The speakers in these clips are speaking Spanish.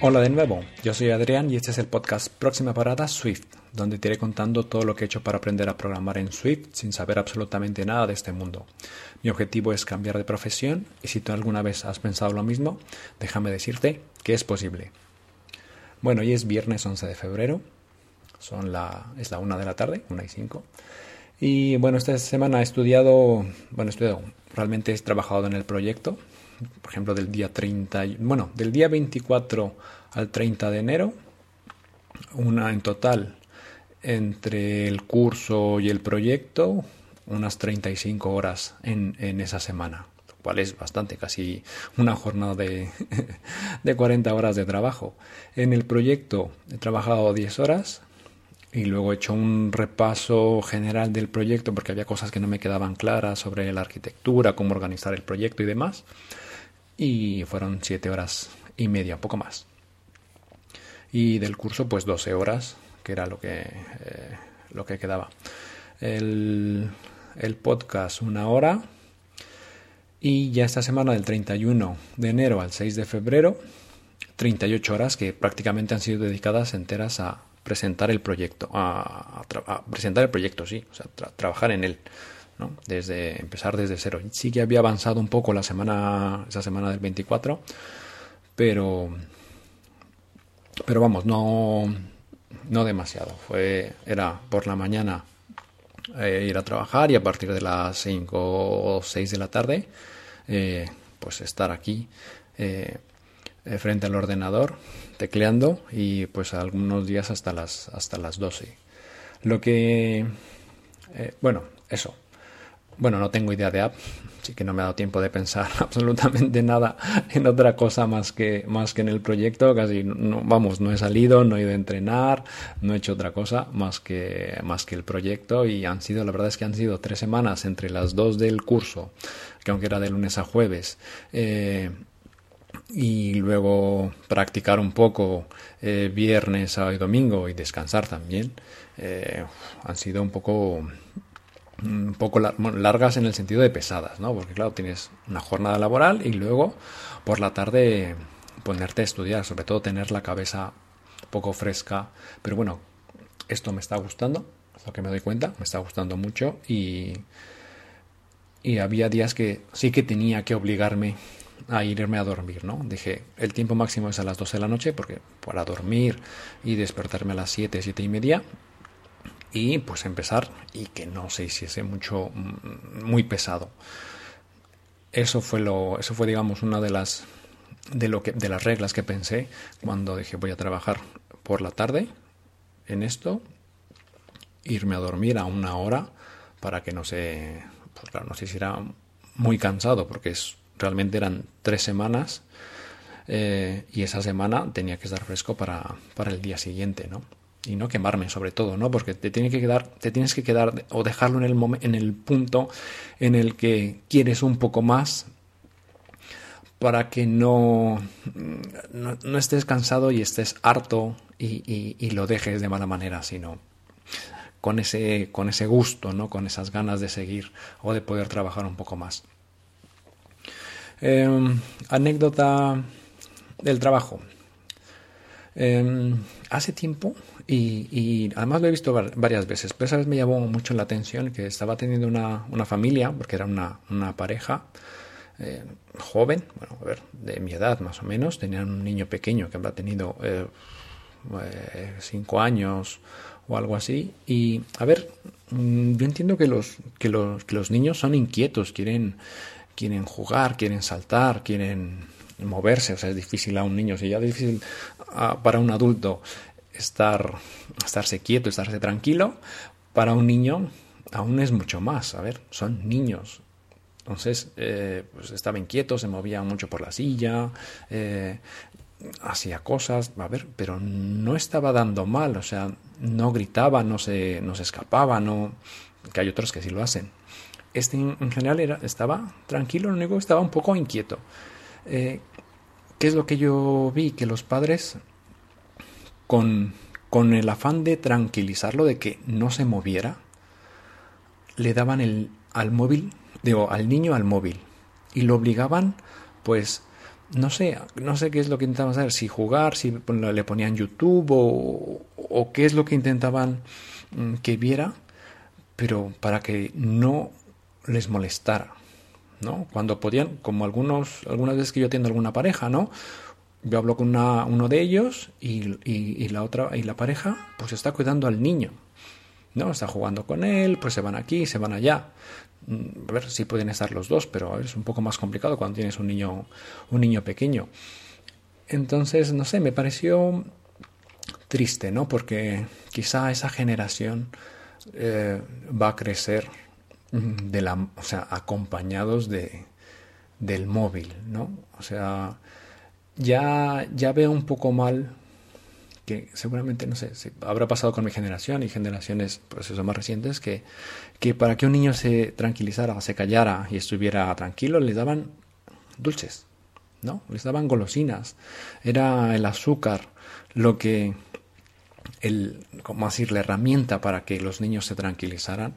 Hola de nuevo, yo soy Adrián y este es el podcast Próxima Parada Swift, donde te iré contando todo lo que he hecho para aprender a programar en Swift sin saber absolutamente nada de este mundo. Mi objetivo es cambiar de profesión y si tú alguna vez has pensado lo mismo, déjame decirte que es posible. Bueno, hoy es viernes 11 de febrero, son la, es la 1 de la tarde, 1 y 5. Y bueno, esta semana he estudiado, bueno, he estudiado, realmente he trabajado en el proyecto, por ejemplo, del día 30, bueno, del día 24 al 30 de enero, una en total entre el curso y el proyecto, unas 35 horas en, en esa semana, lo cual es bastante, casi una jornada de, de 40 horas de trabajo. En el proyecto he trabajado 10 horas, y luego he hecho un repaso general del proyecto porque había cosas que no me quedaban claras sobre la arquitectura, cómo organizar el proyecto y demás y fueron siete horas y media, poco más. Y del curso, pues 12 horas, que era lo que, eh, lo que quedaba. El, el podcast, una hora. Y ya esta semana, del 31 de enero al 6 de febrero, 38 horas que prácticamente han sido dedicadas enteras a presentar el proyecto, a, presentar el proyecto, sí, o sea, trabajar en él. Desde empezar desde cero. Sí que había avanzado un poco la semana, esa semana del 24, pero, pero vamos, no, no demasiado. Fue, era por la mañana eh, ir a trabajar y a partir de las 5 o 6 de la tarde, eh, pues estar aquí eh, frente al ordenador tecleando y pues algunos días hasta las hasta las 12. Lo que bueno, eso. Bueno, no tengo idea de app, así que no me ha dado tiempo de pensar absolutamente nada en otra cosa más que, más que en el proyecto. Casi, no, vamos, no he salido, no he ido a entrenar, no he hecho otra cosa más que, más que el proyecto y han sido, la verdad es que han sido tres semanas entre las dos del curso, que aunque era de lunes a jueves, eh, y luego practicar un poco eh, viernes, sábado y domingo y descansar también, eh, han sido un poco un poco largas en el sentido de pesadas, ¿no? Porque claro, tienes una jornada laboral y luego por la tarde ponerte a estudiar, sobre todo tener la cabeza poco fresca. Pero bueno, esto me está gustando, es lo que me doy cuenta, me está gustando mucho y, y había días que sí que tenía que obligarme a irme a dormir, ¿no? Dije, el tiempo máximo es a las 12 de la noche porque para dormir y despertarme a las 7, 7 y media y pues empezar y que no se hiciese mucho mm, muy pesado eso fue lo eso fue digamos una de las de lo que de las reglas que pensé cuando dije voy a trabajar por la tarde en esto irme a dormir a una hora para que no se pues claro no se hiciera muy cansado porque es realmente eran tres semanas eh, y esa semana tenía que estar fresco para, para el día siguiente no y no quemarme sobre todo, ¿no? Porque te tiene que quedar, te tienes que quedar o dejarlo en el en el punto en el que quieres un poco más para que no, no, estés cansado y estés harto y, y, lo dejes de mala manera, sino con ese, con ese gusto, ¿no? Con esas ganas de seguir o de poder trabajar un poco más. Em, anécdota del trabajo. Em, hace tiempo y, además lo he visto varias veces, pero esa vez me llamó mucho la atención que estaba teniendo una, una familia, porque era una, una pareja eh, joven, bueno, a ver, de mi edad más o menos, tenían un niño pequeño que habrá tenido eh, eh, cinco años o algo así. Y a ver, mm, yo entiendo que los, que los, que los niños son inquietos, quieren, quieren jugar, quieren saltar, quieren moverse, o sea, es difícil a un niño, si ya es difícil para un adulto estar, estarse quieto, estarse tranquilo, para un niño aún es mucho más. A ver, son niños. Entonces, eh, pues estaba inquieto, se movía mucho por la silla, eh, hacía cosas, a ver, pero no estaba dando mal, o sea, no gritaba, no se, no se escapaba, no, que hay otros que sí lo hacen. Este en general era, estaba tranquilo, lo único que estaba un poco inquieto. Eh, ¿Qué es lo que yo vi? Que los padres con, con el afán de tranquilizarlo, de que no se moviera, le daban el, al móvil, digo, al niño al móvil y lo obligaban, pues, no sé, no sé qué es lo que intentaban hacer, si jugar, si le ponían YouTube o, qué es lo que intentaban mm, que viera, pero para que no les molestara, ¿no? Cuando podían, como algunos, algunas veces que yo atiendo alguna pareja, ¿no? Yo hablo con una, uno de ellos y, la otra y la pareja, pues está cuidando al niño, ¿no? Está jugando con él, pues se van aquí, se van allá. Mm, a ver si pueden estar los dos, pero es un poco más complicado cuando tienes un niño, un niño pequeño. Entonces, no sé, me pareció triste, ¿no? Porque quizá esa generación eh, va a crecer de la, o sea, acompañados de, del móvil, ¿no? O sea, ya, ya veo un poco mal que seguramente, no sé, habrá pasado con mi generación y generaciones, pues más recientes, que, que para que un niño se tranquilizara, se callara y estuviera tranquilo, les daban dulces, ¿no? Les daban golosinas. Era el azúcar lo que, el, como decir, la herramienta para que los niños se tranquilizaran.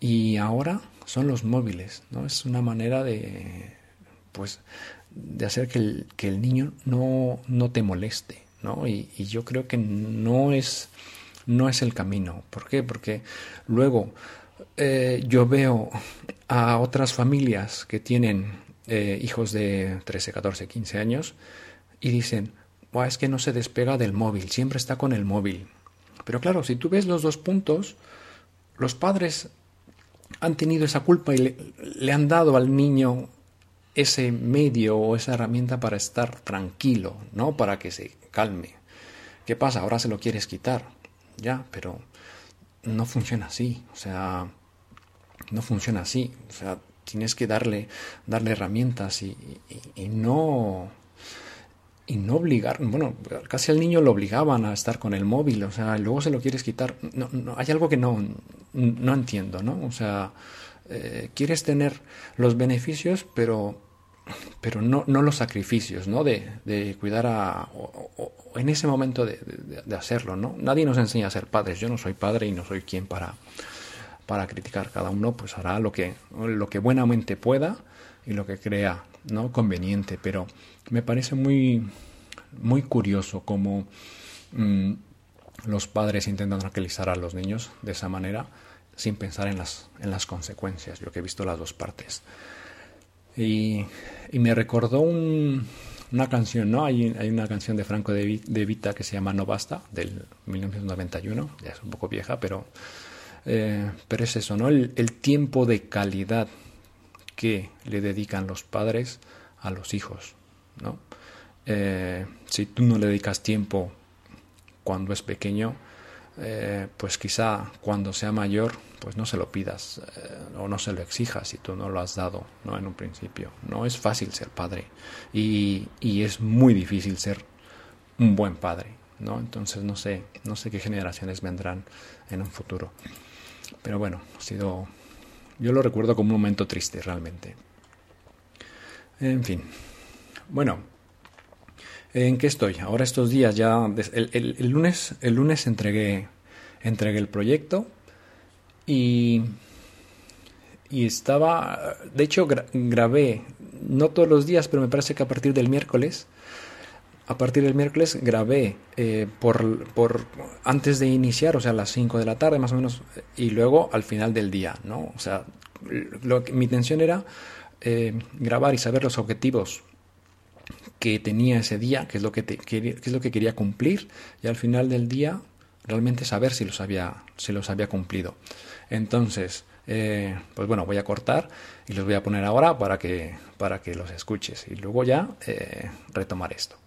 Y ahora son los móviles, ¿no? Es una manera de, pues, de hacer que el, que el niño no, no te moleste, ¿no? Y, yo creo que no es, no es el camino. ¿Por qué? Porque luego eh, yo veo a otras familias que tienen eh, hijos de 13, 14, 15 años y dicen, es que no se despega del móvil, siempre está con el móvil. Pero claro, si tú ves los dos puntos, los padres han tenido esa culpa y le, han dado al niño ese medio o esa herramienta para estar tranquilo, ¿no? Para que se calme. ¿Qué pasa? Ahora se lo quieres quitar. Ya, pero no funciona así. O sea, no funciona así. O sea, tienes que darle, darle herramientas y, no y no obligar, bueno, casi al niño lo obligaban a estar con el móvil, o sea, luego se lo quieres quitar. No, no, hay algo que no, no entiendo, ¿no? O sea, eh, quieres tener los beneficios, pero, pero no, no los sacrificios, ¿no? De, de cuidar a... O, en ese momento de, de, hacerlo, ¿no? Nadie nos enseña a ser padres. Yo no soy padre y no soy quien para, para criticar. Cada uno pues hará lo que, lo que buenamente pueda y lo que crea, ¿no? Conveniente. Pero me parece muy, muy curioso cómo mm, los padres intentan tranquilizar a los niños de esa manera sin pensar en las, en las consecuencias. Yo que he visto las dos partes. Y, y me recordó un, una canción, ¿no? Hay, hay, una canción de Franco de, Vita que se llama No Basta, del 1991, ya es un poco vieja, pero, eh, pero es eso, ¿no? El, el, tiempo de calidad que le dedican los padres a los hijos, ¿no? Eh, si tú no le dedicas tiempo cuando es pequeño, eh, pues quizá cuando sea mayor, pues no se lo pidas eh, o no se lo exijas si tú no lo has dado no en un principio. No es fácil ser padre y, y es muy difícil ser un buen padre, ¿no? Entonces no sé, no sé qué generaciones vendrán en un futuro. Pero bueno, ha sido yo lo recuerdo como un momento triste realmente. En fin. Bueno, ¿En qué estoy? Ahora estos días ya el, el, lunes el lunes entregué entregué el proyecto y y estaba de hecho grabé no todos los días pero me parece que a partir del miércoles a partir del miércoles grabé eh, por, por antes de iniciar o sea a las 5 de la tarde más o menos y luego al final del día no o sea lo mi intención era eh, grabar y saber los objetivos que tenía ese día, qué es lo que, es lo que quería cumplir y al final del día realmente saber si los había, si los había cumplido. Entonces, eh, pues bueno, voy a cortar y los voy a poner ahora para que, para que los escuches y luego ya retomar esto.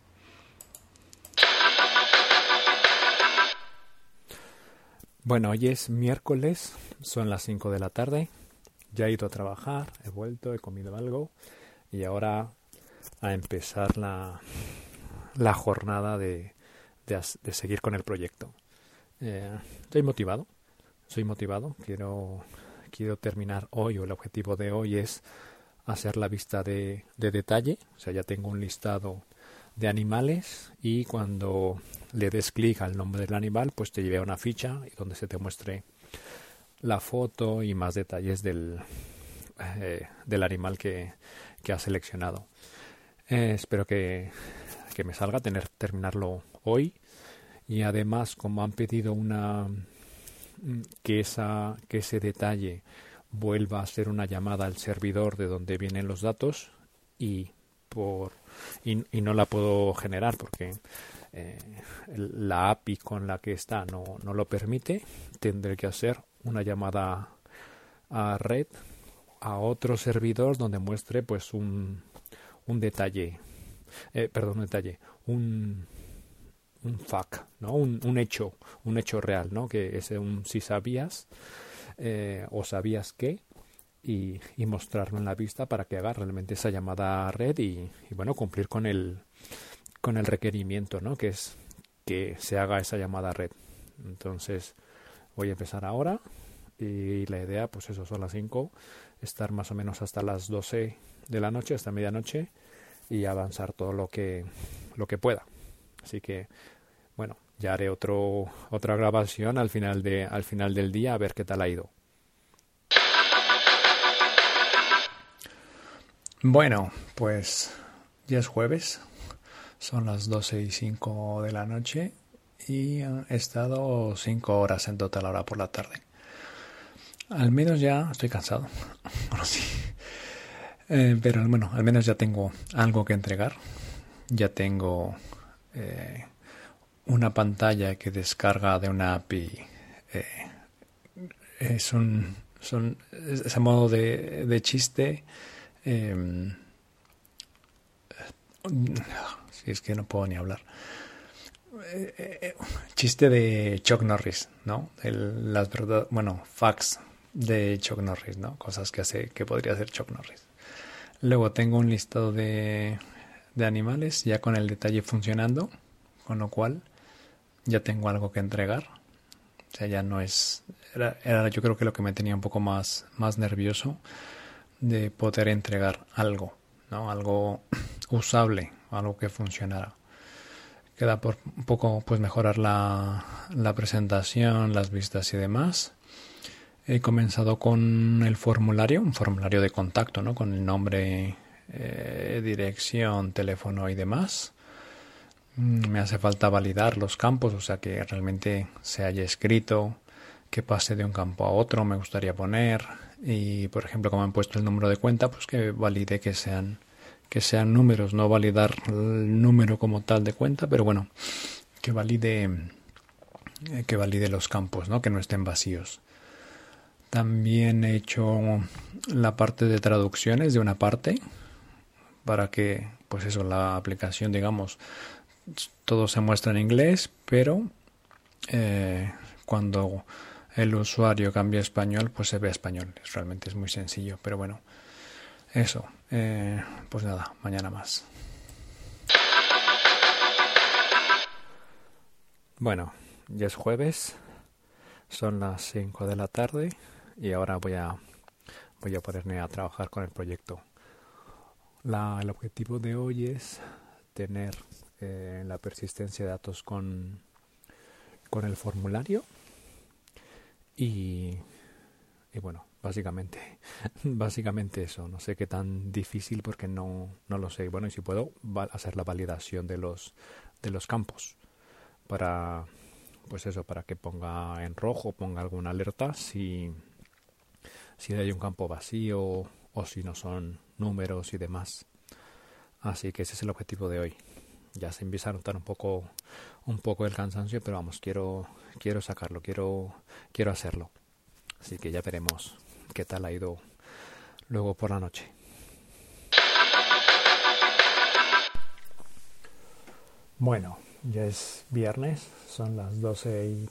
Bueno, hoy es miércoles, son las 5 de la tarde, ya he ido a trabajar, he vuelto, he comido algo y ahora a empezar la, la jornada de, de, seguir con el proyecto. Eh, estoy motivado, soy motivado, quiero, quiero terminar hoy o el objetivo de hoy es hacer la vista de, de detalle, o sea, ya tengo un listado de animales y cuando le des clic al nombre del animal, pues te lleve a una ficha donde se te muestre la foto y más detalles del, eh, del animal que, que has seleccionado. Eh, espero que, que, me salga, tener terminarlo hoy y además como han pedido una que esa que ese detalle vuelva a ser una llamada al servidor de donde vienen los datos y por y, no la puedo generar porque eh, la API con la que está no, no lo permite, tendré que hacer una llamada a red a otro servidor donde muestre pues un, un detalle, eh, perdón, un detalle, un, un fact, ¿no? Un, un, hecho, un hecho real, ¿no? Que es un si sabías eh, o sabías que y, y, mostrarlo en la vista para que haga realmente esa llamada red y, y bueno, cumplir con el, con el requerimiento, ¿no? Que es que se haga esa llamada red. Entonces, voy a empezar ahora y la idea, pues eso, son las 5, estar más o menos hasta las 12 de la noche, hasta medianoche y avanzar todo lo que, lo que pueda. Así que, bueno, ya haré otro, otra grabación al final, de, al final del día a ver qué tal ha ido. Bueno, pues ya es jueves, son las 12 y 5 de la noche y he estado 5 horas en total ahora por la tarde. Al menos ya estoy cansado. Bueno, sí. Eh, pero bueno, al menos ya tengo algo que entregar. Ya tengo eh, una pantalla que descarga de una API. Eh, es un, son, ese modo de chiste. Eh, si es que no puedo ni hablar. Eh, eh, eh, chiste de Chuck Norris, ¿no? El, las verdad, bueno, facts de Chuck Norris, ¿no? Cosas que hace, que podría hacer Chuck Norris. Luego tengo un listado de, de animales ya con el detalle funcionando, con lo cual ya tengo algo que entregar. O sea, ya no es. Era, era, yo creo que lo que me tenía un poco más, más nervioso de poder entregar algo, ¿no? Algo usable, algo que funcionara. Queda por un poco pues mejorar la, la presentación, las vistas y demás. He comenzado con el formulario, un formulario de contacto, ¿no? Con el nombre, eh, dirección, teléfono y demás. Mm, me hace falta validar los campos, o sea que realmente se haya escrito, que pase de un campo a otro, me gustaría poner. Y por ejemplo, como han puesto el número de cuenta, pues que valide que sean que sean números, no validar el número como tal de cuenta, pero bueno, que valide que valide los campos, ¿no? que no estén vacíos. También he hecho la parte de traducciones de una parte para que, pues eso, la aplicación, digamos, todo se muestra en inglés, pero eh, cuando el usuario cambia español, pues se ve español. Realmente es muy sencillo, pero bueno, eso, eh, pues nada, mañana más. Bueno, ya es jueves, son las 5 de la tarde y ahora voy a, voy a ponerme a trabajar con el proyecto. La, el objetivo de hoy es tener eh, la persistencia de datos con, con el formulario y, bueno, Básicamente, básicamente eso. No sé qué tan difícil porque no, no lo sé. Bueno, y si puedo hacer la validación de los, de los campos para, pues eso, para que ponga en rojo, ponga alguna alerta si, si hay un campo vacío o si no son números y demás. Así que ese es el objetivo de hoy. Ya se empieza a notar un poco, un poco el cansancio, pero vamos, quiero, quiero sacarlo, quiero, quiero hacerlo. Así que ya veremos qué tal ha ido luego por la noche. Bueno, ya es viernes, son las 12 y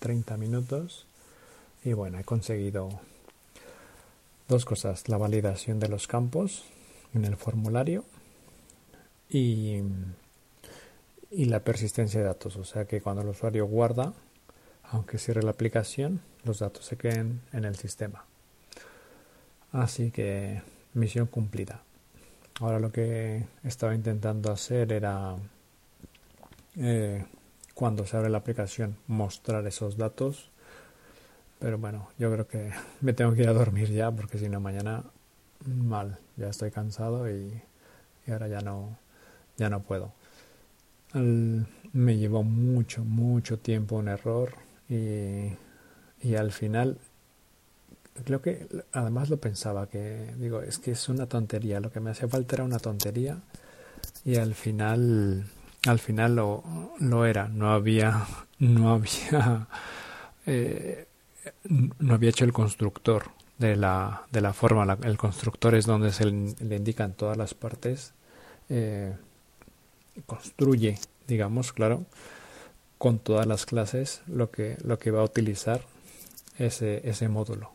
30 minutos y bueno, he conseguido dos cosas, la validación de los campos en el formulario y, y la persistencia de datos, o sea que cuando el usuario guarda, aunque cierre la aplicación, los datos se queden en el sistema. Así que misión cumplida. ahora lo que estaba intentando hacer era eh, cuando se abre la aplicación mostrar esos datos pero bueno yo creo que me tengo que ir a dormir ya porque si no mañana mal ya estoy cansado y, y ahora ya no ya no puedo me llevó mucho mucho tiempo un error y, y al final creo que además lo pensaba que digo es que es una tontería lo que me hacía falta era una tontería y al final al final lo, lo era no había no había eh, no había hecho el constructor de la, de la forma el constructor es donde se le, indican todas las partes eh, construye digamos claro con todas las clases lo que lo que va a utilizar ese ese módulo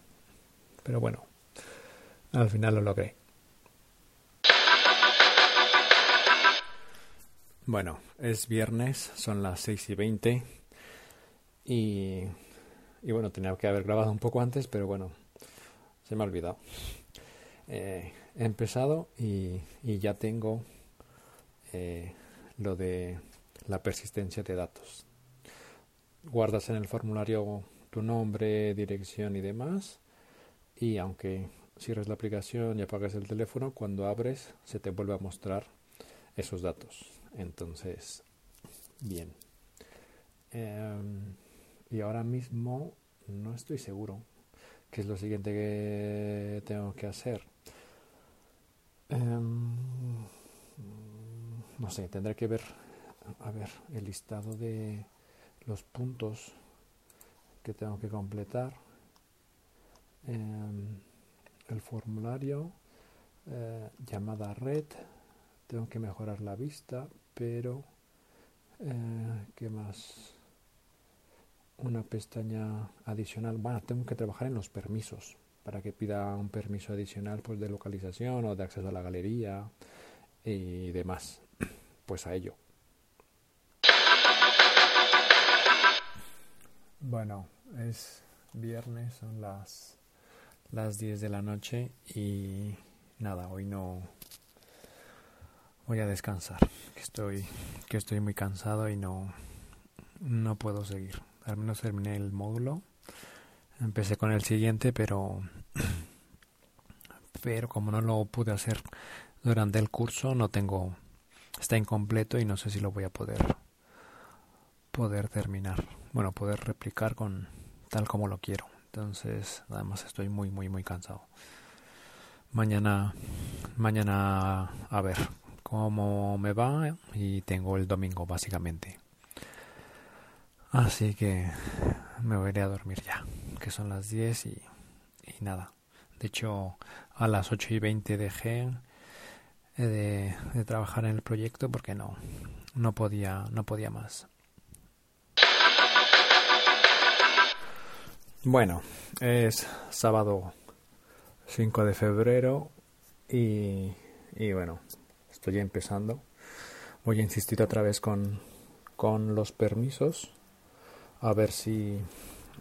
pero bueno, al final lo logré. Bueno, es viernes, son las 6 y 20 y, y bueno, tenía que haber grabado un poco antes, pero bueno, se me ha olvidado. Eh, he empezado y, y ya tengo eh, lo de la persistencia de datos. Guardas en el formulario tu nombre, dirección y demás y aunque cierres la aplicación y apagas el teléfono, cuando abres se te vuelve a mostrar esos datos. Entonces, bien. Em, y ahora mismo no estoy seguro qué es lo siguiente que tengo que hacer. Em, no sé, tendré que ver, a ver, el listado de los puntos que tengo que completar Em, el formulario, eh, llamada red, tengo que mejorar la vista, pero eh, ¿qué más? Una pestaña adicional. Bueno, tengo que trabajar en los permisos para que pida un permiso adicional pues, de localización o de acceso a la galería y demás. Pues a ello. Bueno, es viernes, son las las 10 de la noche y nada, hoy no voy a descansar, estoy que estoy muy cansado y no no puedo seguir. Al menos terminé el módulo. Empecé con el siguiente, pero pero como no lo pude hacer durante el curso, no tengo está incompleto y no sé si lo voy a poder poder terminar. Bueno, poder replicar con tal como lo quiero. Entonces, además estoy muy, muy, muy cansado. Mañana, mañana a ver cómo me va y tengo el domingo básicamente. Así que me voy a dormir ya, que son las 10 y, y nada. De hecho, a las 8 y 20 dejé de, de trabajar en el proyecto porque no, no podía, no podía más. Bueno, es sábado 5 de febrero y, y, bueno, estoy empezando. Voy a insistir otra vez con, con los permisos, a ver si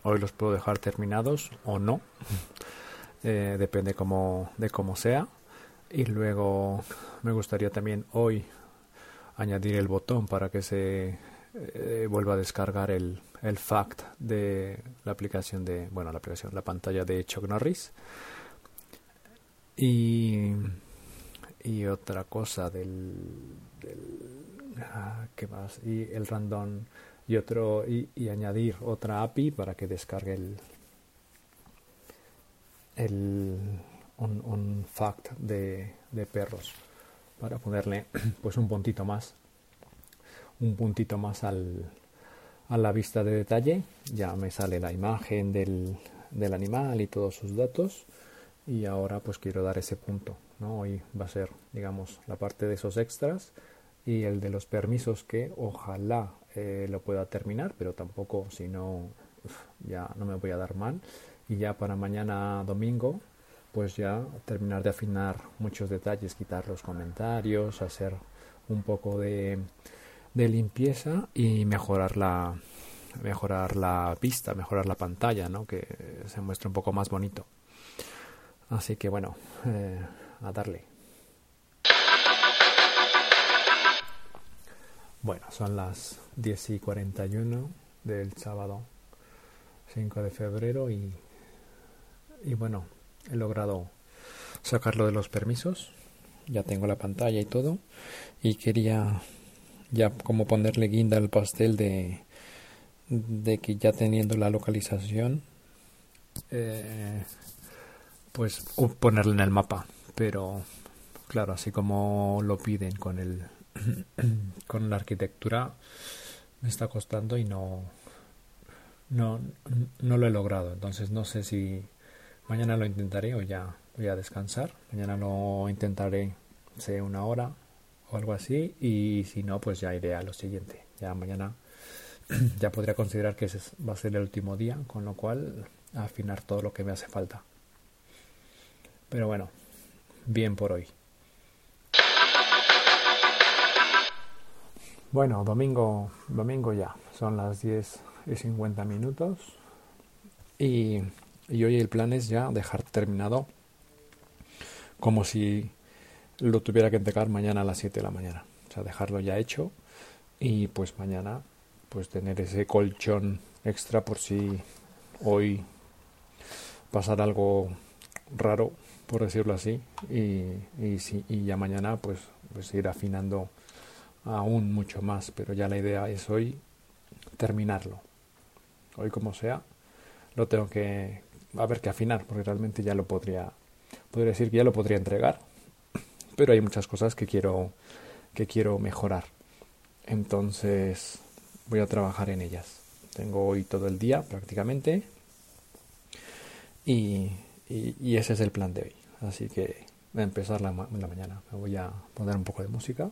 hoy los puedo dejar terminados o no. Eh, depende como, de cómo sea. Y luego me gustaría también hoy añadir el botón para que se eh, vuelva a descargar el, el fact de la aplicación de, bueno, la aplicación, la pantalla de Chuck Norris. Y, y otra cosa del, del ah, ¿qué más? Y el random y otro y, y, añadir otra API para que descargue el, el un, fact de, de perros. Para ponerle pues un puntito más un puntito más al, a la vista de detalle. Ya me sale la imagen del, del, animal y todos sus datos. Y ahora pues quiero dar ese punto ¿no? hoy va a ser digamos la parte de esos extras y el de los permisos que ojalá eh, lo pueda terminar pero tampoco si no ya no me voy a dar mal. Y ya para mañana domingo pues ya terminar de afinar muchos detalles, quitar los comentarios, hacer un poco de, limpieza y mejorar la mejorar la vista, mejorar la pantalla, ¿no? que se muestre un poco más bonito. Así que bueno, eh, a darle. Bueno, son las 10 y 41 del sábado 5 de febrero y, y bueno, he logrado sacarlo de los permisos. Ya tengo la pantalla y todo. Y quería ya como ponerle guinda al pastel de, de que ya teniendo la localización, eh, pues ponerle en el mapa. Pero claro, así como lo piden con el con la arquitectura, me está costando y no, no, no lo he logrado. Entonces no sé si mañana lo intentaré o ya voy a descansar. Mañana lo intentaré, sé, una hora o algo así. Y si no, pues ya iré a lo siguiente. Ya mañana ya podría considerar que ese va a ser el último día, con lo cual afinar todo lo que me hace falta. Pero bueno, bien por hoy. Bueno, domingo, domingo ya, son las 10 y 50 minutos y, y hoy el plan es ya dejar terminado como si lo tuviera que entregar mañana a las 7 de la mañana. O sea, dejarlo ya hecho y pues mañana pues tener ese colchón extra por si hoy pasar algo raro, por decirlo así, y, y, si, y ya mañana pues, pues ir afinando aún mucho más, pero ya la idea es hoy terminarlo. Hoy como sea, lo tengo que a ver que afinar, porque realmente ya lo podría podría decir que ya lo podría entregar, pero hay muchas cosas que quiero que quiero mejorar. Entonces, voy a trabajar en ellas. Tengo hoy todo el día prácticamente y, y, ese es el plan de hoy. Así que voy a empezar la, la mañana. Me voy a poner un poco de música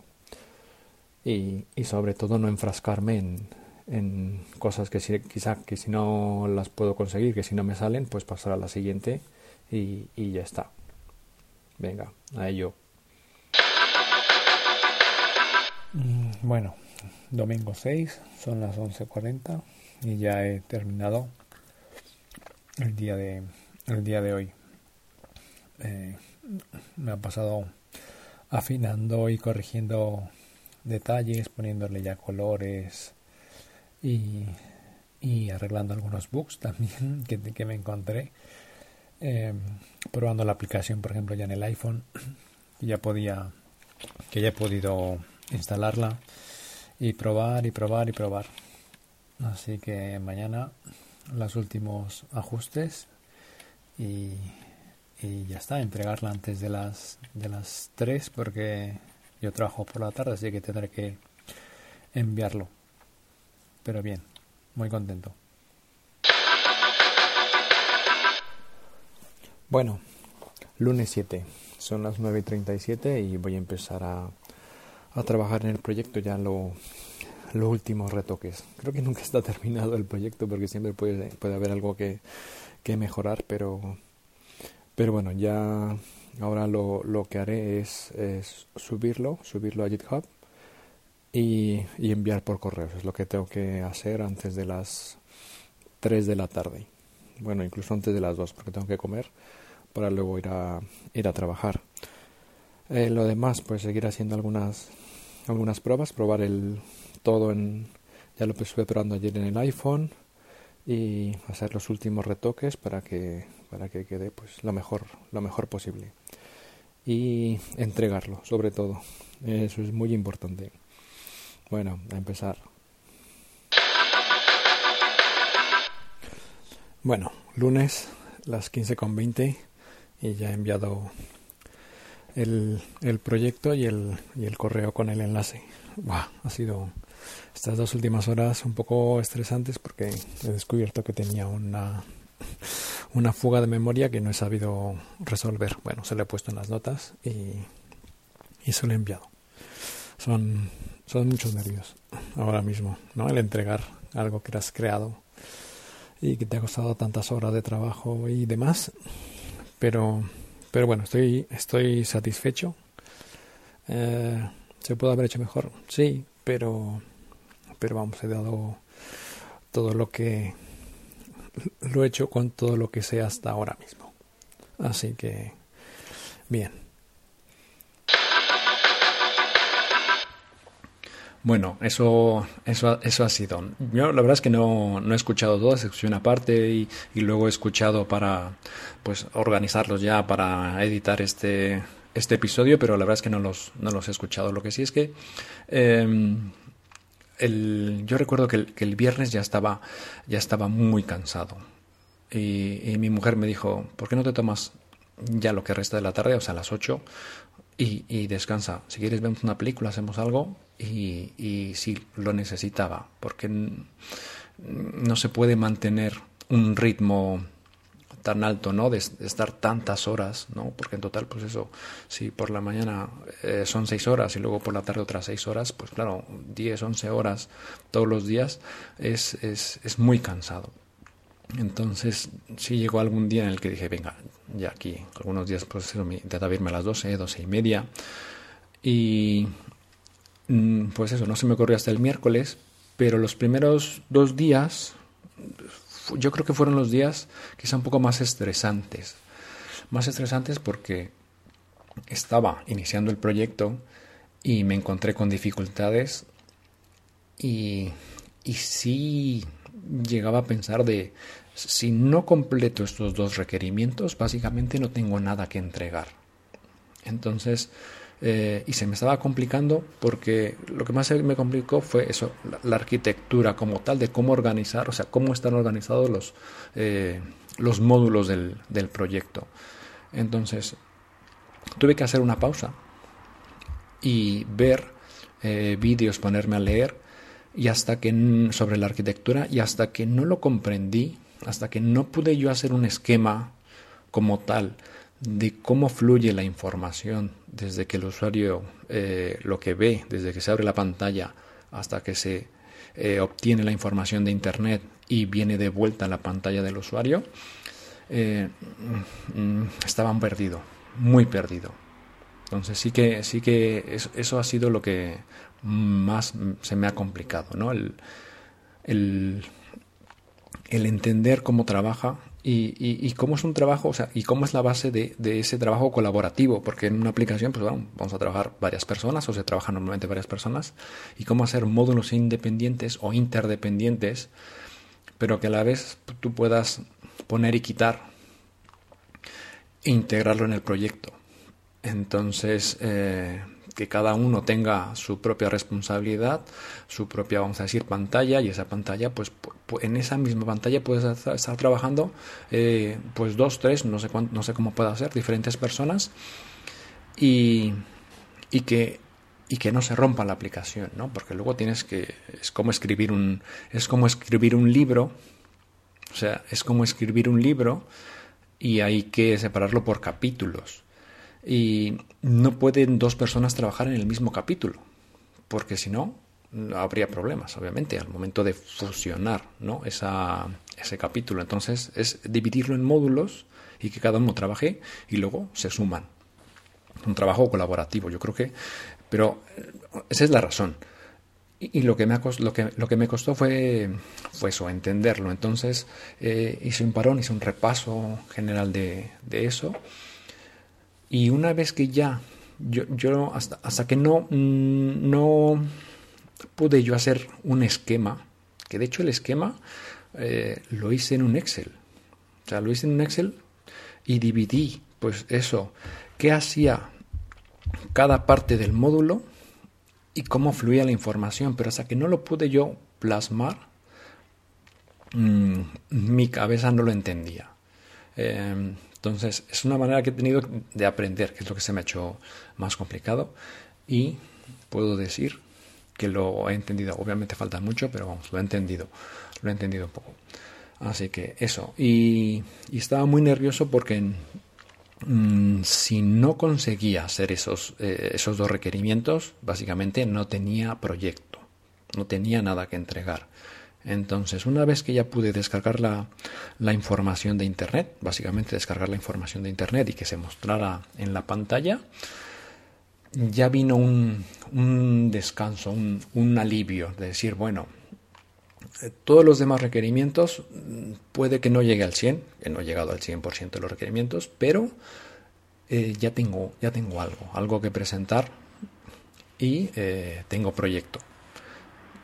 y, y sobre todo no enfrascarme en, en cosas que si, quizá que si no las puedo conseguir, que si no me salen, pues pasar a la siguiente y, y ya está. Venga, a ello. Mm, bueno, domingo 6, son las 11.40 y ya he terminado el día de, el día de hoy. Eh, me ha pasado afinando y corrigiendo detalles, poniéndole ya colores y, y arreglando algunos bugs también que, que me encontré. Eh, probando la aplicación, por ejemplo, ya en el iPhone, ya podía, que ya he podido instalarla y probar y probar y probar. Así que mañana los últimos ajustes y, y ya está, entregarla antes de las de las 3 porque yo trabajo por la tarde, así que tendré que enviarlo. Pero bien, muy contento. Bueno, lunes 7, son las 9 y 37 y voy a empezar a, a trabajar en el proyecto ya lo, los últimos retoques. Creo que nunca está terminado el proyecto porque siempre puede, puede haber algo que, que mejorar, pero, pero bueno, ya ahora lo, lo que haré es, es, subirlo, subirlo a GitHub y, enviar por correo. Es lo que tengo que hacer antes de las 3 de la tarde. Bueno, incluso antes de las 2 porque tengo que comer para luego ir a, ir a trabajar. Eh, lo demás, pues seguir haciendo algunas, algunas pruebas, probar el todo en... Ya lo estuve probando ayer en el iPhone y hacer los últimos retoques para que para que quede pues lo mejor lo mejor posible y entregarlo sobre todo eso es muy importante bueno a empezar bueno lunes las 15.20 y ya he enviado el, el proyecto y el, y el correo con el enlace ha sido estas dos últimas horas un poco estresantes porque he descubierto que tenía una una fuga de memoria que no he sabido resolver. Bueno, se lo he puesto en las notas y, y se lo he enviado. Son, son muchos nervios ahora mismo, ¿no? El entregar algo que has creado y que te ha costado tantas horas de trabajo y demás. Pero, pero bueno, estoy, estoy satisfecho. Eh, ¿Se puede haber hecho mejor? Sí, pero, pero vamos, he dado todo lo que lo he hecho con todo lo que sé hasta ahora mismo. Así que, bien. Bueno, eso, eso, eso ha sido. Yo la verdad es que no, no he escuchado todas, escuché una parte y, y, luego he escuchado para pues organizarlos ya para editar este, este episodio, pero la verdad es que no los, no los he escuchado. Lo que sí es que eh, el, yo recuerdo que el, que el, viernes ya estaba, ya estaba muy cansado. Y, y, mi mujer me dijo, ¿por qué no te tomas ya lo que resta de la tarde, o sea, a las 8, y, descansa? Si quieres, vemos una película, hacemos algo. Y, y sí, lo necesitaba, porque no se puede mantener un ritmo tan alto, ¿no? De, estar tantas horas, ¿no? Porque en total, pues eso, si por la mañana eh, son seis horas y luego por la tarde otras seis horas, pues claro, 10, 11 horas todos los días es, es, es muy cansado. Entonces, sí llegó algún día en el que dije, venga, ya aquí, algunos días, pues intentaba irme a las 12, 12 y media. Y pues eso, no se me ocurrió hasta el miércoles, pero los primeros dos días yo creo que fueron los días quizá un poco más estresantes. Más estresantes porque estaba iniciando el proyecto y me encontré con dificultades y, y sí llegaba a pensar de si no completo estos dos requerimientos, básicamente no tengo nada que entregar. Entonces, eh, y se me estaba complicando porque lo que más me complicó fue eso, la, arquitectura como tal, de cómo organizar, o sea, cómo están organizados los, eh, los módulos del, del, proyecto. Entonces, tuve que hacer una pausa y ver eh, vídeos, ponerme a leer, y hasta que sobre la arquitectura, y hasta que no lo comprendí, hasta que no pude yo hacer un esquema como tal, de cómo fluye la información desde que el usuario eh, lo que ve, desde que se abre la pantalla hasta que se eh, obtiene la información de Internet y viene de vuelta a la pantalla del usuario, eh, mm, estaban perdido, muy perdido. Entonces sí que, sí que eso, ha sido lo que más se me ha complicado, ¿no? El, el, entender cómo trabaja y, y, y, cómo es un trabajo, o sea, y cómo es la base de, de, ese trabajo colaborativo, porque en una aplicación, pues bueno, vamos a trabajar varias personas, o se trabajan normalmente varias personas, y cómo hacer módulos independientes o interdependientes, pero que a la vez tú puedas poner y quitar e integrarlo en el proyecto. Entonces, eh, que cada uno tenga su propia responsabilidad, su propia, vamos a decir, pantalla, y esa pantalla, pues en esa misma pantalla puedes estar trabajando, eh, pues dos, tres, no sé, cuánto, no sé cómo pueda ser, diferentes personas, y, y, que, y que no se rompa la aplicación, ¿no? Porque luego tienes que, es como escribir un, es como escribir un libro, o sea, es como escribir un libro, y hay que separarlo por capítulos y no pueden dos personas trabajar en el mismo capítulo, porque si no, habría problemas, obviamente, al momento de fusionar ¿no? Esa, ese capítulo. Entonces, es dividirlo en módulos y que cada uno trabaje y luego se suman. Un trabajo colaborativo, yo creo que. Pero esa es la razón. Y, lo, que me lo, que, lo que me costó fue, fue eso, entenderlo. Entonces, eh, hice un parón, hice un repaso general de, de eso y una vez que ya, yo, yo hasta, hasta que no, mm, no pude yo hacer un esquema, que de hecho el esquema eh, lo hice en un Excel. O sea, lo hice en un Excel y dividí, pues eso, qué hacía cada parte del módulo y cómo fluía la información, pero hasta que no lo pude yo plasmar, mmm, mi cabeza no lo entendía. Eh, entonces, es una manera que he tenido de aprender, que es lo que se me ha hecho más complicado. Y puedo decir que lo he entendido. Obviamente falta mucho, pero vamos, lo he entendido. Lo he entendido un poco. Así que eso. Y, estaba muy nervioso porque mmm, si no conseguía hacer esos, eh, esos dos requerimientos, básicamente no tenía proyecto. No tenía nada que entregar. Entonces, una vez que ya pude descargar la, información de Internet, básicamente descargar la información de Internet y que se mostrara en la pantalla, ya vino un, descanso, un, un, alivio de decir, bueno, eh, todos los demás requerimientos mm, puede que no llegue al 100, que no he llegado al 100% de los requerimientos, pero eh, ya, tengo, ya tengo algo, algo que presentar y eh, tengo proyecto.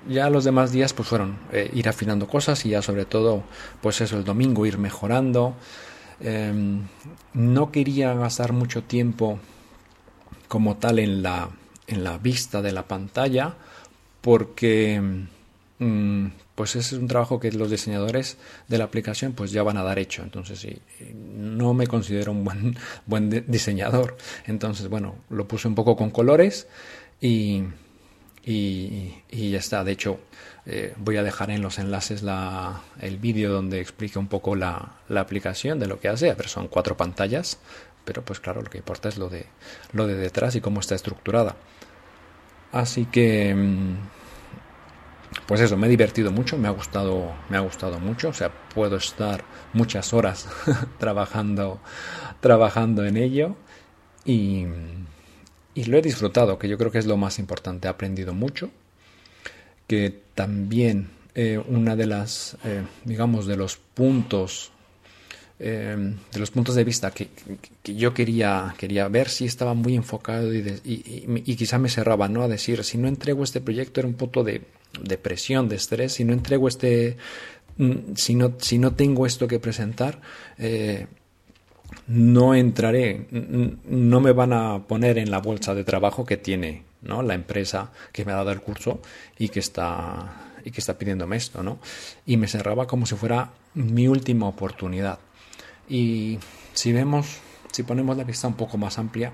Ya los demás días pues fueron eh, ir afinando cosas y ya sobre todo pues eso el domingo ir mejorando. Em, no quería gastar mucho tiempo como tal en la en la vista de la pantalla porque mm, pues ese es un trabajo que los diseñadores de la aplicación pues ya van a dar hecho. Entonces sí, no me considero un buen buen diseñador. Entonces bueno lo puse un poco con colores y y, ya está. De hecho, eh, voy a dejar en los enlaces la, el vídeo donde explica un poco la, la, aplicación de lo que hace. A ver, son cuatro pantallas, pero pues claro, lo que importa es lo de, lo de detrás y cómo está estructurada. Así que, mm, pues eso, me he divertido mucho, me ha gustado, me ha gustado mucho. O sea, puedo estar muchas horas trabajando, trabajando en ello y y lo he disfrutado, que yo creo que es lo más importante. He aprendido mucho, que también eh, una de las, eh, digamos, de los puntos, eh, de los puntos de vista que, yo quería, quería ver si estaba muy enfocado y, y, quizá me cerraba, ¿no? A decir, si no entrego este proyecto era un punto de, de presión, de estrés, si no entrego este, mm, si no, si no tengo esto que presentar, no entraré, no me van a poner en la bolsa de trabajo que tiene ¿no? la empresa que me ha dado el curso y que está y que está pidiéndome esto, ¿no? Y me cerraba como si fuera mi última oportunidad. Y si vemos, si ponemos la vista un poco más amplia,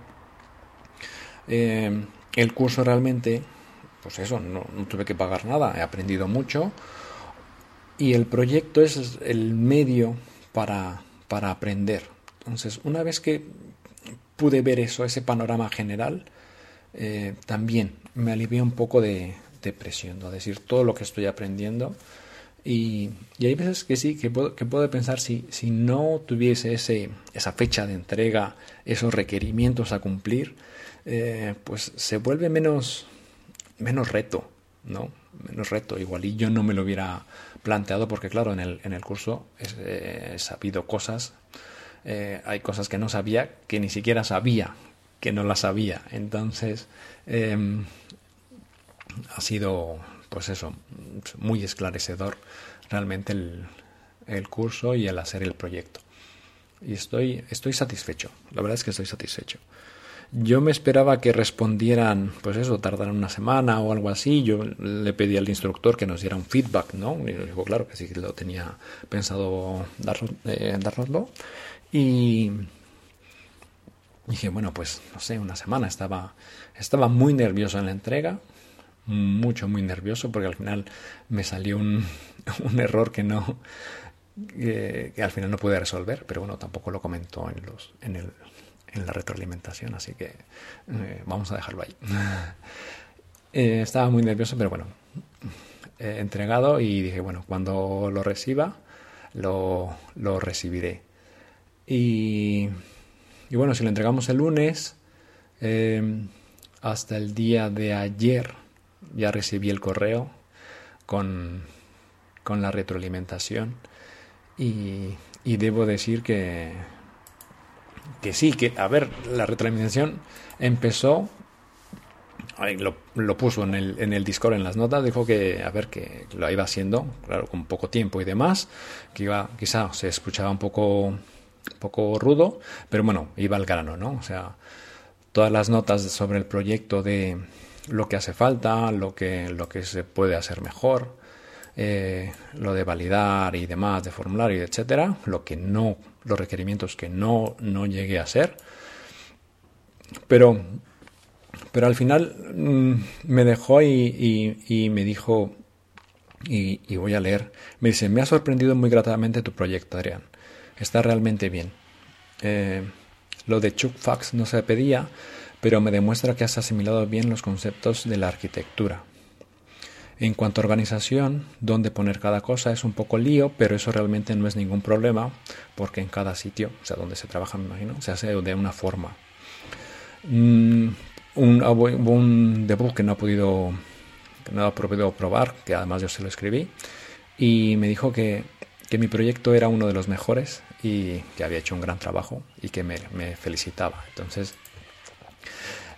eh, el curso realmente, pues eso, no, no tuve que pagar nada, he aprendido mucho y el proyecto es el medio para, para aprender, entonces, una vez que pude ver eso, ese panorama general, eh, también me alivié un poco de, presión, ¿no? decir todo lo que estoy aprendiendo. Y, hay veces que sí, que puedo, que puedo pensar si, si no tuviese ese, esa fecha de entrega, esos requerimientos a cumplir, eh, pues se vuelve menos, menos reto, ¿no? Menos reto. Igual y yo no me lo hubiera planteado porque, claro, en el, en el curso he sabido cosas eh, hay cosas que no sabía que ni siquiera sabía que no las sabía. Entonces, em, ha sido, pues eso, muy esclarecedor realmente el, el, curso y el hacer el proyecto. Y estoy, estoy satisfecho, la verdad es que estoy satisfecho. Yo me esperaba que respondieran, pues eso, tardaran una semana o algo así. Yo le pedí al instructor que nos diera un feedback, ¿no? Y dijo, claro, que sí que lo tenía pensado dar, eh, dárnoslo. Y dije, bueno, pues no sé, una semana estaba, estaba muy nervioso en la entrega, mucho, muy nervioso, porque al final me salió un, un error que no, que, al final no pude resolver, pero bueno, tampoco lo comentó en, los, en, el, en la retroalimentación, así que eh, vamos a dejarlo ahí. Eh, estaba muy nervioso, pero bueno, he entregado y dije, bueno, cuando lo reciba, lo, lo recibiré. Y, bueno, si lo entregamos el lunes, em, hasta el día de ayer ya recibí el correo con, con la retroalimentación. Y, y, debo decir que, que sí, que, a ver, la retroalimentación empezó, lo, lo, puso en el, en el Discord en las notas, dijo que, a ver, que lo iba haciendo, claro, con poco tiempo y demás, que iba, quizá se escuchaba un poco un poco rudo, pero bueno, iba al grano, ¿no? O sea, todas las notas sobre el proyecto de lo que hace falta, lo que, lo que se puede hacer mejor, eh, lo de validar y demás, de formulario, etcétera, lo que no, los requerimientos que no, no llegué a hacer. Pero, pero al final mm, me dejó y, me dijo, y, y, voy a leer, me dice, me ha sorprendido muy gratamente tu proyecto, Adrián está realmente bien. Eh, lo de Chuck Fax no se pedía, pero me demuestra que has asimilado bien los conceptos de la arquitectura. En cuanto a organización, dónde poner cada cosa es un poco lío, pero eso realmente no es ningún problema, porque en cada sitio, o sea, donde se trabaja, me imagino, se hace de una forma. Mm, un, un debug que no ha podido, que no ha podido probar, que además yo se lo escribí, y me dijo que que mi proyecto era uno de los mejores y que había hecho un gran trabajo y que me, felicitaba. Entonces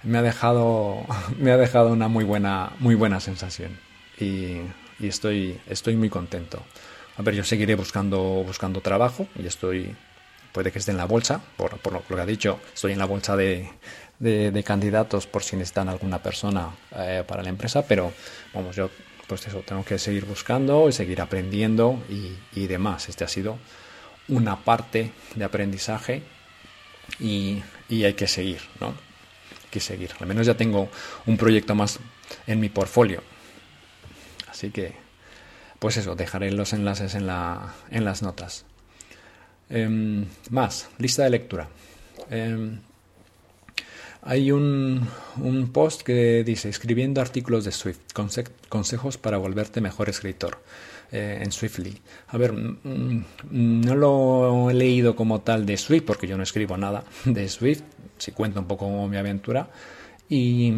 me ha dejado me ha dejado una muy buena muy buena sensación y, estoy, estoy muy contento. A ver, yo seguiré buscando, buscando trabajo y estoy, puede que esté en la bolsa, por, lo que ha dicho, estoy en la bolsa de, de, candidatos por si necesitan alguna persona eh, para la empresa, pero vamos, yo pues eso, tengo que seguir buscando y seguir aprendiendo y, demás. Este ha sido una parte de aprendizaje y, y, hay que seguir, ¿no? Hay que seguir. Al menos ya tengo un proyecto más en mi portfolio. Así que, pues eso, dejaré los enlaces en, la, en las notas. Em, más, lista de lectura. Em, hay un, un, post que dice, escribiendo artículos de Swift, consejos para volverte mejor escritor eh, en Swiftly. A ver, mm, mm, no lo he leído como tal de Swift, porque yo no escribo nada de Swift, si cuento un poco mi aventura. Y,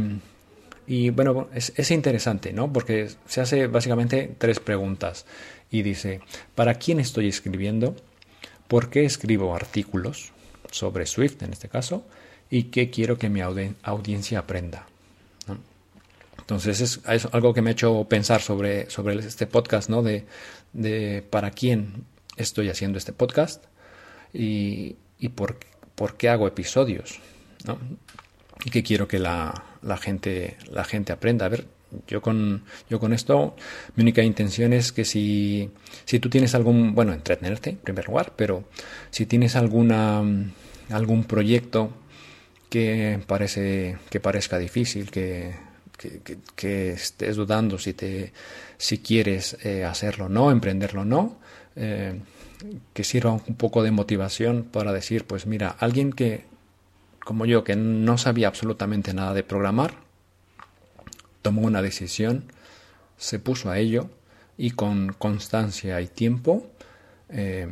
y bueno, es, es interesante, ¿no? Porque se hace básicamente tres preguntas. Y dice, ¿para quién estoy escribiendo? ¿Por qué escribo artículos sobre Swift en este caso? Y qué quiero que mi audiencia aprenda. Entonces es, algo que me ha hecho pensar sobre, sobre este podcast, ¿no? De, de para quién estoy haciendo este podcast y, y por, por, qué hago episodios. Y qué quiero que la, la, gente, la gente aprenda. A ver, yo con, yo con esto, mi única intención es que si, si tú tienes algún, bueno, entretenerte en primer lugar, pero si tienes alguna, algún proyecto que parece que parezca difícil, que, estés dudando si te si quieres eh, hacerlo o no, emprenderlo o no, eh, que sirva un poco de motivación para decir, pues mira, alguien que como yo que no sabía absolutamente nada de programar, tomó una decisión, se puso a ello y con constancia y tiempo eh,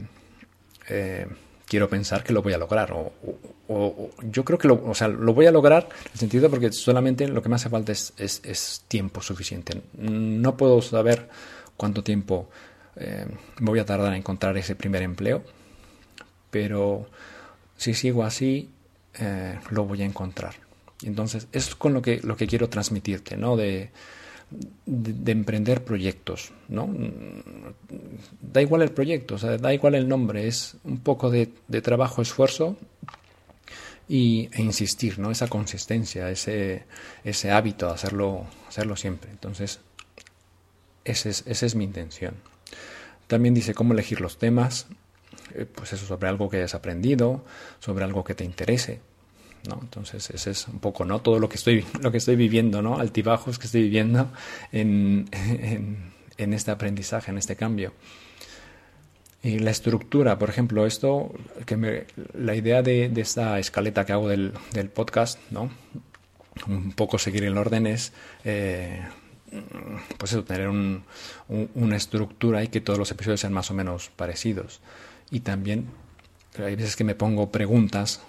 quiero pensar que lo voy a lograr. O, yo creo que lo, o sea, lo voy a lograr en el sentido porque solamente lo que me hace falta es, es, tiempo suficiente. No puedo saber cuánto tiempo eh, voy a tardar en encontrar ese primer empleo, pero si sigo así, eh, lo voy a encontrar. Entonces, es con lo que, lo que quiero transmitirte, ¿no? De, de, emprender proyectos, ¿no? Da igual el proyecto, o sea, da igual el nombre, es un poco de, trabajo, esfuerzo y, e insistir, ¿no? Esa consistencia, ese, ese hábito de hacerlo, hacerlo siempre. Entonces, esa es, esa es mi intención. También dice cómo elegir los temas, eh, pues eso sobre algo que hayas aprendido, sobre algo que te interese. ¿No? Entonces, ese es un poco, ¿no? Todo lo que estoy, lo que estoy viviendo, ¿no? Altibajos que estoy viviendo en, en, este aprendizaje, en este cambio. Y la estructura, por ejemplo, esto, que me, la idea de, de, esta escaleta que hago del, podcast, ¿no? Un poco seguir el orden es, eh, pues tener un, una estructura y que todos los episodios sean más o menos parecidos. Y también, hay veces que me pongo preguntas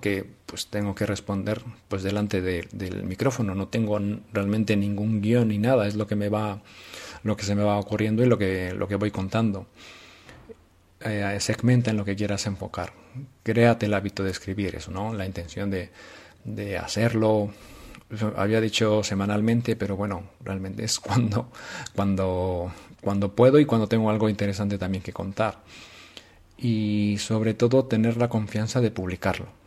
que pues tengo que responder pues delante del micrófono. No tengo realmente ningún guion ni nada. Es lo que me va lo que se me va ocurriendo y lo que lo que voy contando. Eh, segmenta en lo que quieras enfocar. Créate el hábito de escribir eso no la intención de, de hacerlo. Había dicho semanalmente pero bueno realmente es cuando cuando cuando puedo y cuando tengo algo interesante también que contar. Y sobre todo tener la confianza de publicarlo.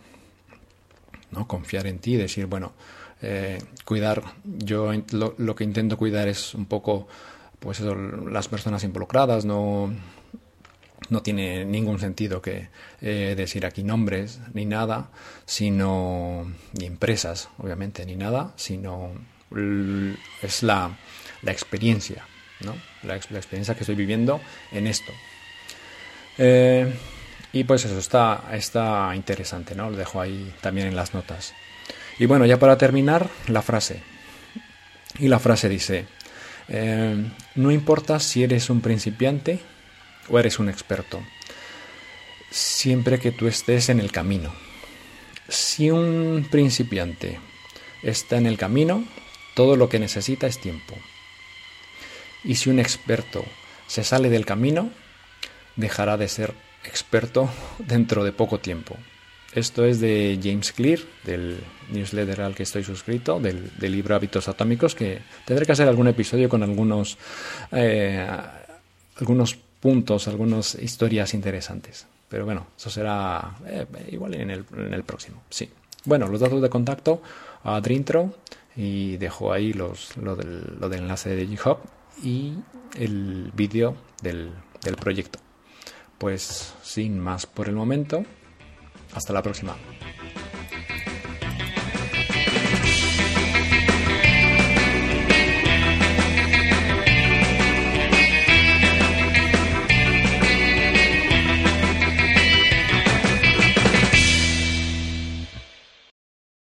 ¿No? Confiar en ti, decir, bueno, eh, cuidar, yo lo, que intento cuidar es un poco pues las personas involucradas, no, no tiene ningún sentido que eh, decir aquí nombres ni nada, sino ni empresas, obviamente, ni nada, sino es la, la experiencia, ¿no? La, la, experiencia que estoy viviendo en esto, eh, y pues eso está, está interesante, ¿no? Lo dejo ahí también en las notas. Y bueno, ya para terminar, la frase. Y la frase dice, eh, no importa si eres un principiante o eres un experto, siempre que tú estés en el camino. Si un principiante está en el camino, todo lo que necesita es tiempo. Y si un experto se sale del camino, dejará de ser experto dentro de poco tiempo. Esto es de James Clear, del newsletter al que estoy suscrito, del, libro Hábitos Atómicos, que tendré que hacer algún episodio con algunos, eh, algunos puntos, algunas historias interesantes. Pero bueno, eso será eh, igual en el, en el, próximo. Sí. Bueno, los datos de contacto a Drintro y dejo ahí los, lo, del, lo del enlace de GitHub y el vídeo del, del proyecto. Pues sin más por el momento, hasta la próxima.